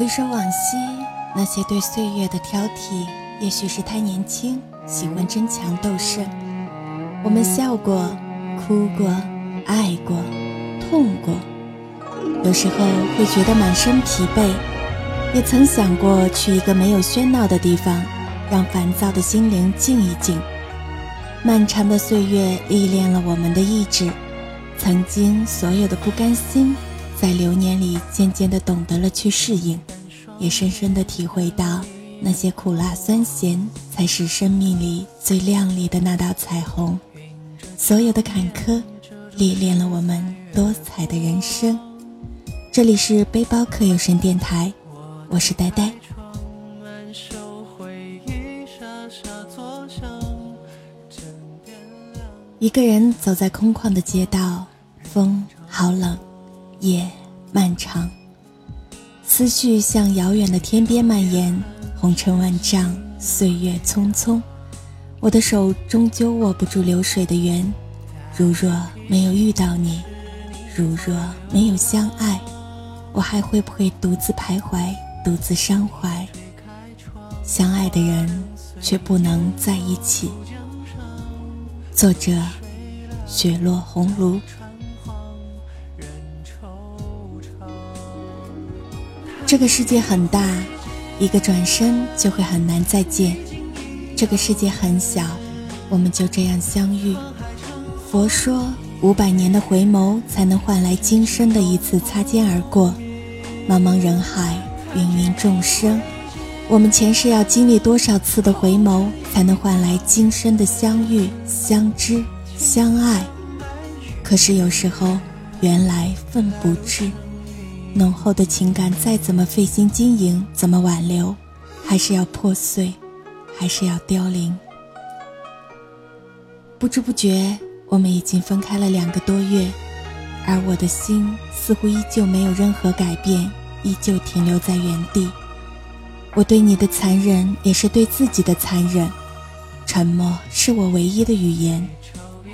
回首往昔，那些对岁月的挑剔，也许是太年轻，喜欢争强斗胜。我们笑过，哭过，爱过，痛过，有时候会觉得满身疲惫，也曾想过去一个没有喧闹的地方，让烦躁的心灵静一静。漫长的岁月历练了我们的意志，曾经所有的不甘心。在流年里，渐渐地懂得了去适应，也深深地体会到，那些苦辣酸咸，才是生命里最亮丽的那道彩虹。所有的坎坷，历练了我们多彩的人生。这里是背包客有声电台，我是呆呆。一个人走在空旷的街道，风好冷。夜漫长，思绪向遥远的天边蔓延，红尘万丈，岁月匆匆。我的手终究握不住流水的缘，如若没有遇到你，如若没有相爱，我还会不会独自徘徊，独自伤怀？相爱的人却不能在一起。作者：雪落红炉。这个世界很大，一个转身就会很难再见；这个世界很小，我们就这样相遇。佛说，五百年的回眸才能换来今生的一次擦肩而过。茫茫人海，芸芸众生，我们前世要经历多少次的回眸，才能换来今生的相遇、相知、相爱？可是有时候，缘来分不至。浓厚的情感再怎么费心经营，怎么挽留，还是要破碎，还是要凋零。不知不觉，我们已经分开了两个多月，而我的心似乎依旧没有任何改变，依旧停留在原地。我对你的残忍，也是对自己的残忍。沉默是我唯一的语言，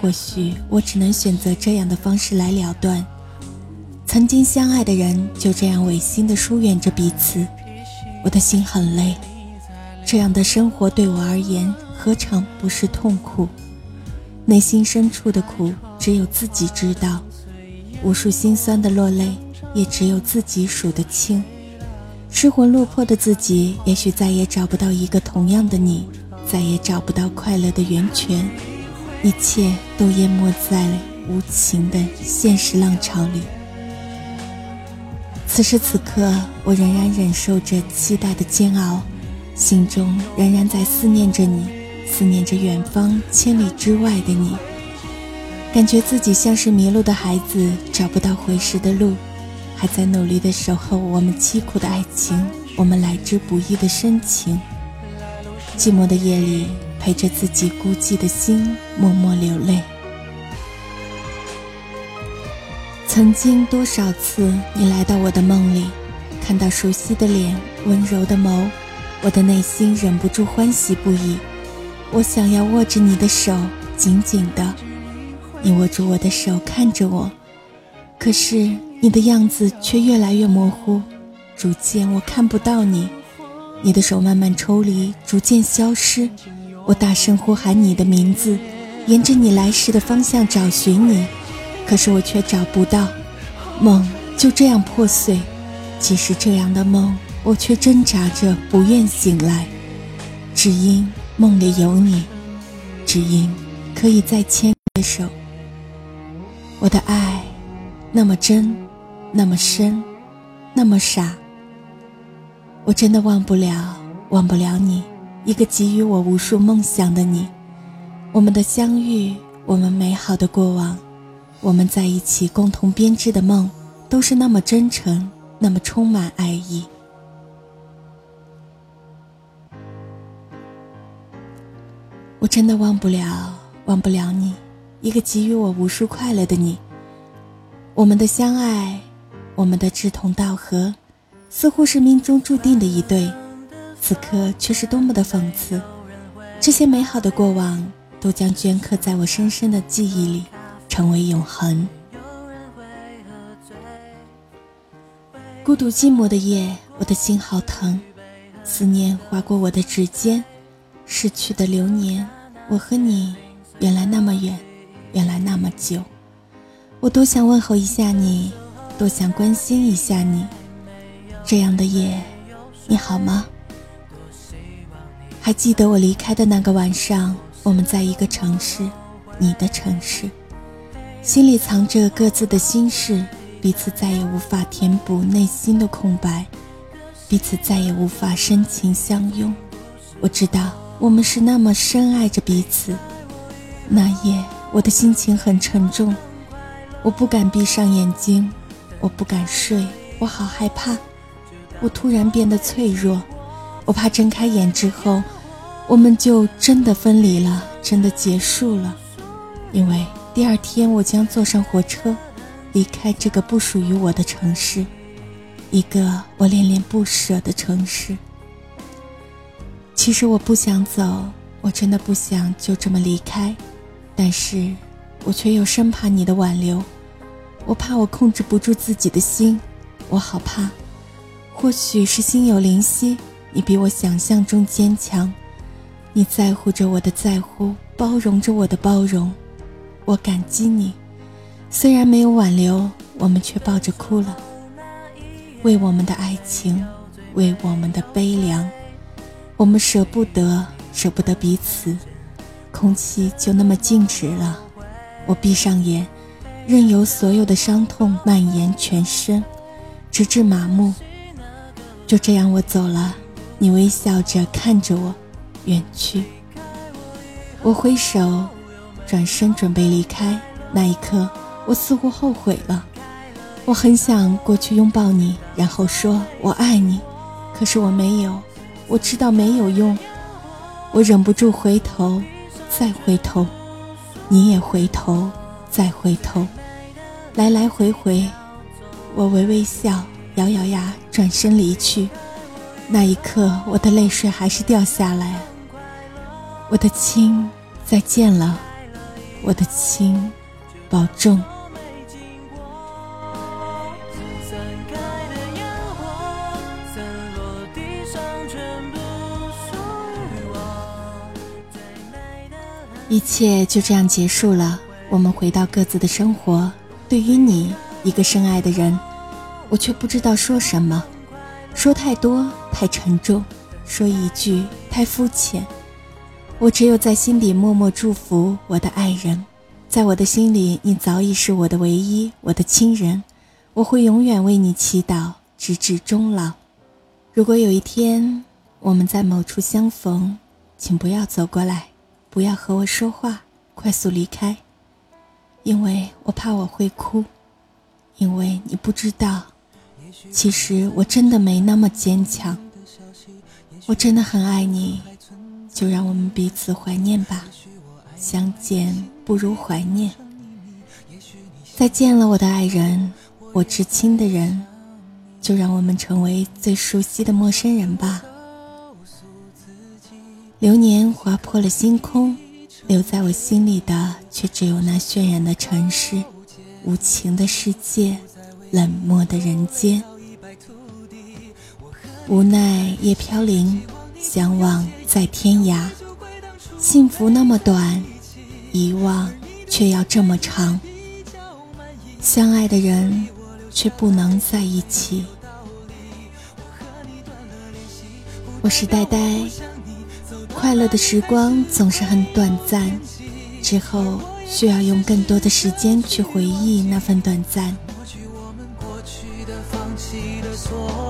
或许我只能选择这样的方式来了断。曾经相爱的人就这样违心的疏远着彼此，我的心很累。这样的生活对我而言何尝不是痛苦？内心深处的苦只有自己知道，无数心酸的落泪也只有自己数得清。失魂落魄的自己，也许再也找不到一个同样的你，再也找不到快乐的源泉，一切都淹没在了无情的现实浪潮里。此时此刻，我仍然忍受着期待的煎熬，心中仍然在思念着你，思念着远方千里之外的你。感觉自己像是迷路的孩子，找不到回时的路，还在努力的守候我们凄苦的爱情，我们来之不易的深情。寂寞的夜里，陪着自己孤寂的心，默默流泪。曾经多少次，你来到我的梦里，看到熟悉的脸、温柔的眸，我的内心忍不住欢喜不已。我想要握着你的手，紧紧的。你握住我的手，看着我，可是你的样子却越来越模糊，逐渐我看不到你。你的手慢慢抽离，逐渐消失。我大声呼喊你的名字，沿着你来时的方向找寻你。可是我却找不到，梦就这样破碎。即使这样的梦，我却挣扎着不愿醒来，只因梦里有你，只因可以再牵你的手。我的爱，那么真，那么深，那么傻。我真的忘不了，忘不了你，一个给予我无数梦想的你。我们的相遇，我们美好的过往。我们在一起共同编织的梦，都是那么真诚，那么充满爱意。我真的忘不了，忘不了你，一个给予我无数快乐的你。我们的相爱，我们的志同道合，似乎是命中注定的一对，此刻却是多么的讽刺。这些美好的过往，都将镌刻在我深深的记忆里。成为永恒。孤独寂寞的夜，我的心好疼，思念划过我的指尖，逝去的流年，我和你原来那么远，原来那么久，我多想问候一下你，多想关心一下你，这样的夜，你好吗？还记得我离开的那个晚上，我们在一个城市，你的城市，心里藏着各自的心事。彼此再也无法填补内心的空白，彼此再也无法深情相拥。我知道我们是那么深爱着彼此。那夜，我的心情很沉重，我不敢闭上眼睛，我不敢睡，我好害怕。我突然变得脆弱，我怕睁开眼之后，我们就真的分离了，真的结束了。因为第二天我将坐上火车。离开这个不属于我的城市，一个我恋恋不舍的城市。其实我不想走，我真的不想就这么离开，但是我却又生怕你的挽留，我怕我控制不住自己的心，我好怕。或许是心有灵犀，你比我想象中坚强，你在乎着我的在乎，包容着我的包容，我感激你。虽然没有挽留，我们却抱着哭了。为我们的爱情，为我们的悲凉，我们舍不得，舍不得彼此。空气就那么静止了。我闭上眼，任由所有的伤痛蔓延全身，直至麻木。就这样，我走了。你微笑着看着我，远去。我挥手，转身准备离开。那一刻。我似乎后悔了，我很想过去拥抱你，然后说我爱你，可是我没有，我知道没有用，我忍不住回头，再回头，你也回头，再回头，来来回回，我微微笑，咬咬牙，转身离去。那一刻，我的泪水还是掉下来。我的亲，再见了，我的亲。保重。一切就这样结束了，我们回到各自的生活。对于你，一个深爱的人，我却不知道说什么，说太多太沉重，说一句太肤浅。我只有在心底默默祝福我的爱人。在我的心里，你早已是我的唯一，我的亲人。我会永远为你祈祷，直至终老。如果有一天我们在某处相逢，请不要走过来，不要和我说话，快速离开，因为我怕我会哭，因为你不知道，其实我真的没那么坚强。我真的很爱你，就让我们彼此怀念吧。相见不如怀念。再见了，我的爱人，我至亲的人，就让我们成为最熟悉的陌生人吧。流年划破了星空，留在我心里的却只有那渲染的城市，无情的世界，冷漠的人间。无奈夜飘零，相望在天涯。幸福那么短，遗忘却要这么长。相爱的人却不能在一起。我是呆呆，快乐的时光总是很短暂，之后需要用更多的时间去回忆那份短暂。过去的放弃的所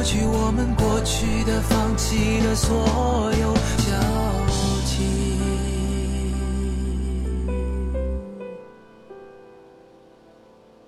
抹去我们过去的放弃的所有交